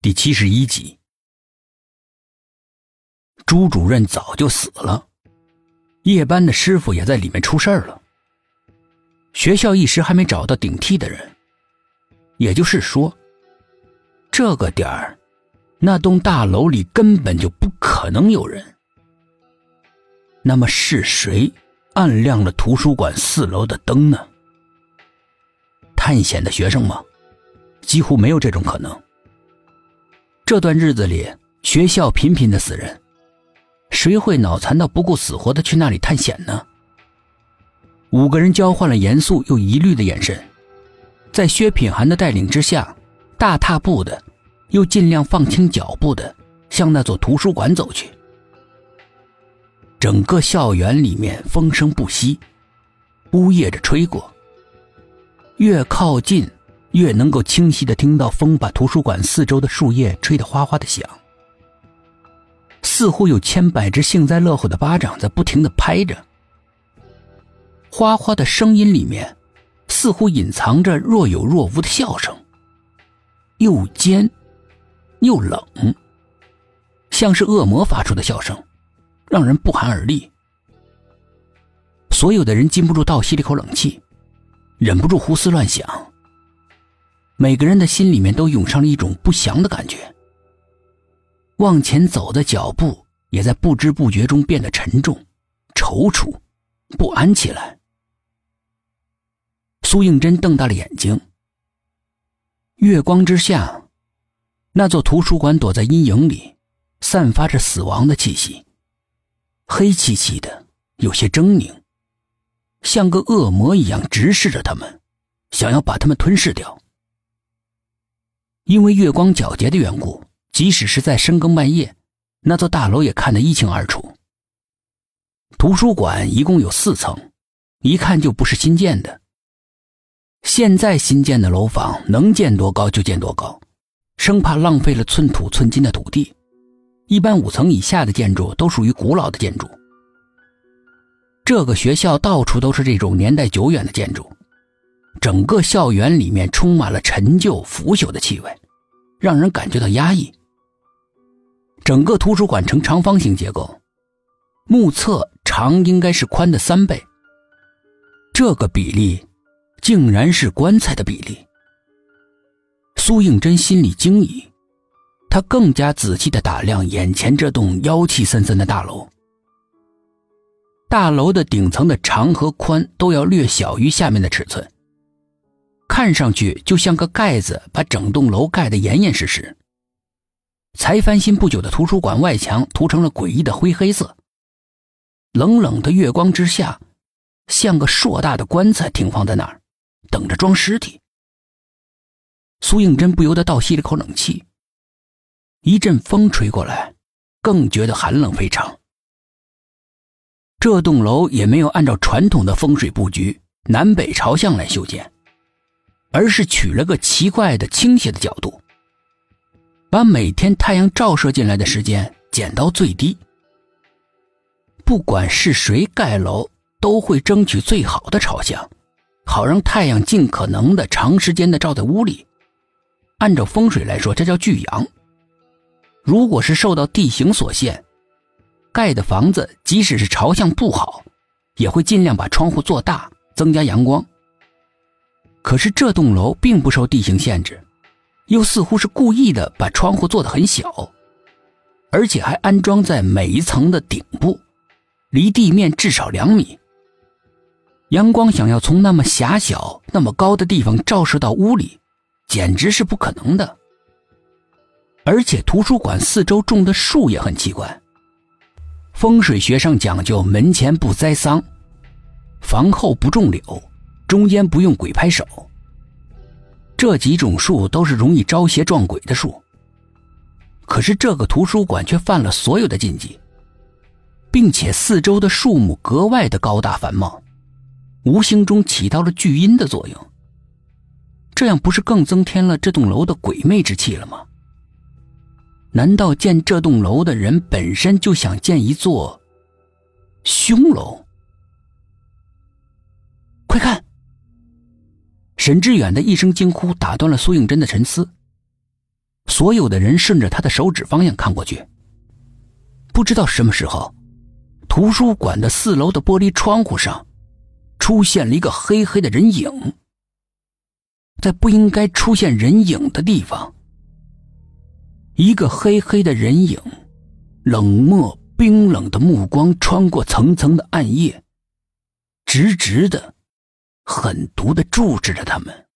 第七十一集，朱主任早就死了，夜班的师傅也在里面出事儿了。学校一时还没找到顶替的人，也就是说，这个点儿，那栋大楼里根本就不可能有人。那么是谁暗亮了图书馆四楼的灯呢？探险的学生吗？几乎没有这种可能。这段日子里，学校频频的死人，谁会脑残到不顾死活的去那里探险呢？五个人交换了严肃又疑虑的眼神，在薛品涵的带领之下，大踏步的，又尽量放轻脚步的向那座图书馆走去。整个校园里面风声不息，呜咽着吹过。越靠近。越能够清晰的听到风把图书馆四周的树叶吹得哗哗的响，似乎有千百只幸灾乐祸的巴掌在不停的拍着。哗哗的声音里面，似乎隐藏着若有若无的笑声，又尖，又冷，像是恶魔发出的笑声，让人不寒而栗。所有的人禁不住倒吸了一口冷气，忍不住胡思乱想。每个人的心里面都涌上了一种不祥的感觉，往前走的脚步也在不知不觉中变得沉重、踌躇、不安起来。苏应真瞪大了眼睛。月光之下，那座图书馆躲在阴影里，散发着死亡的气息，黑漆漆的，有些狰狞，像个恶魔一样直视着他们，想要把他们吞噬掉。因为月光皎洁的缘故，即使是在深更半夜，那座大楼也看得一清二楚。图书馆一共有四层，一看就不是新建的。现在新建的楼房能建多高就建多高，生怕浪费了寸土寸金的土地。一般五层以下的建筑都属于古老的建筑。这个学校到处都是这种年代久远的建筑。整个校园里面充满了陈旧腐朽的气味，让人感觉到压抑。整个图书馆呈长方形结构，目测长应该是宽的三倍。这个比例，竟然是棺材的比例。苏应真心里惊疑，他更加仔细地打量眼前这栋妖气森森的大楼。大楼的顶层的长和宽都要略小于下面的尺寸。看上去就像个盖子，把整栋楼盖得严严实实。才翻新不久的图书馆外墙涂成了诡异的灰黑色。冷冷的月光之下，像个硕大的棺材停放在那儿，等着装尸体。苏应真不由得倒吸了口冷气。一阵风吹过来，更觉得寒冷非常。这栋楼也没有按照传统的风水布局，南北朝向来修建。而是取了个奇怪的倾斜的角度，把每天太阳照射进来的时间减到最低。不管是谁盖楼，都会争取最好的朝向，好让太阳尽可能的长时间的照在屋里。按照风水来说，这叫聚阳。如果是受到地形所限，盖的房子即使是朝向不好，也会尽量把窗户做大，增加阳光。可是这栋楼并不受地形限制，又似乎是故意的把窗户做得很小，而且还安装在每一层的顶部，离地面至少两米。阳光想要从那么狭小、那么高的地方照射到屋里，简直是不可能的。而且图书馆四周种的树也很奇怪，风水学上讲究门前不栽桑，房后不种柳。中间不用鬼拍手，这几种树都是容易招邪撞鬼的树。可是这个图书馆却犯了所有的禁忌，并且四周的树木格外的高大繁茂，无形中起到了聚阴的作用。这样不是更增添了这栋楼的鬼魅之气了吗？难道建这栋楼的人本身就想建一座凶楼？快看！沈志远的一声惊呼打断了苏应真的沉思。所有的人顺着他的手指方向看过去，不知道什么时候，图书馆的四楼的玻璃窗户上出现了一个黑黑的人影。在不应该出现人影的地方，一个黑黑的人影，冷漠冰冷的目光穿过层层的暗夜，直直的、狠毒地注视着他们。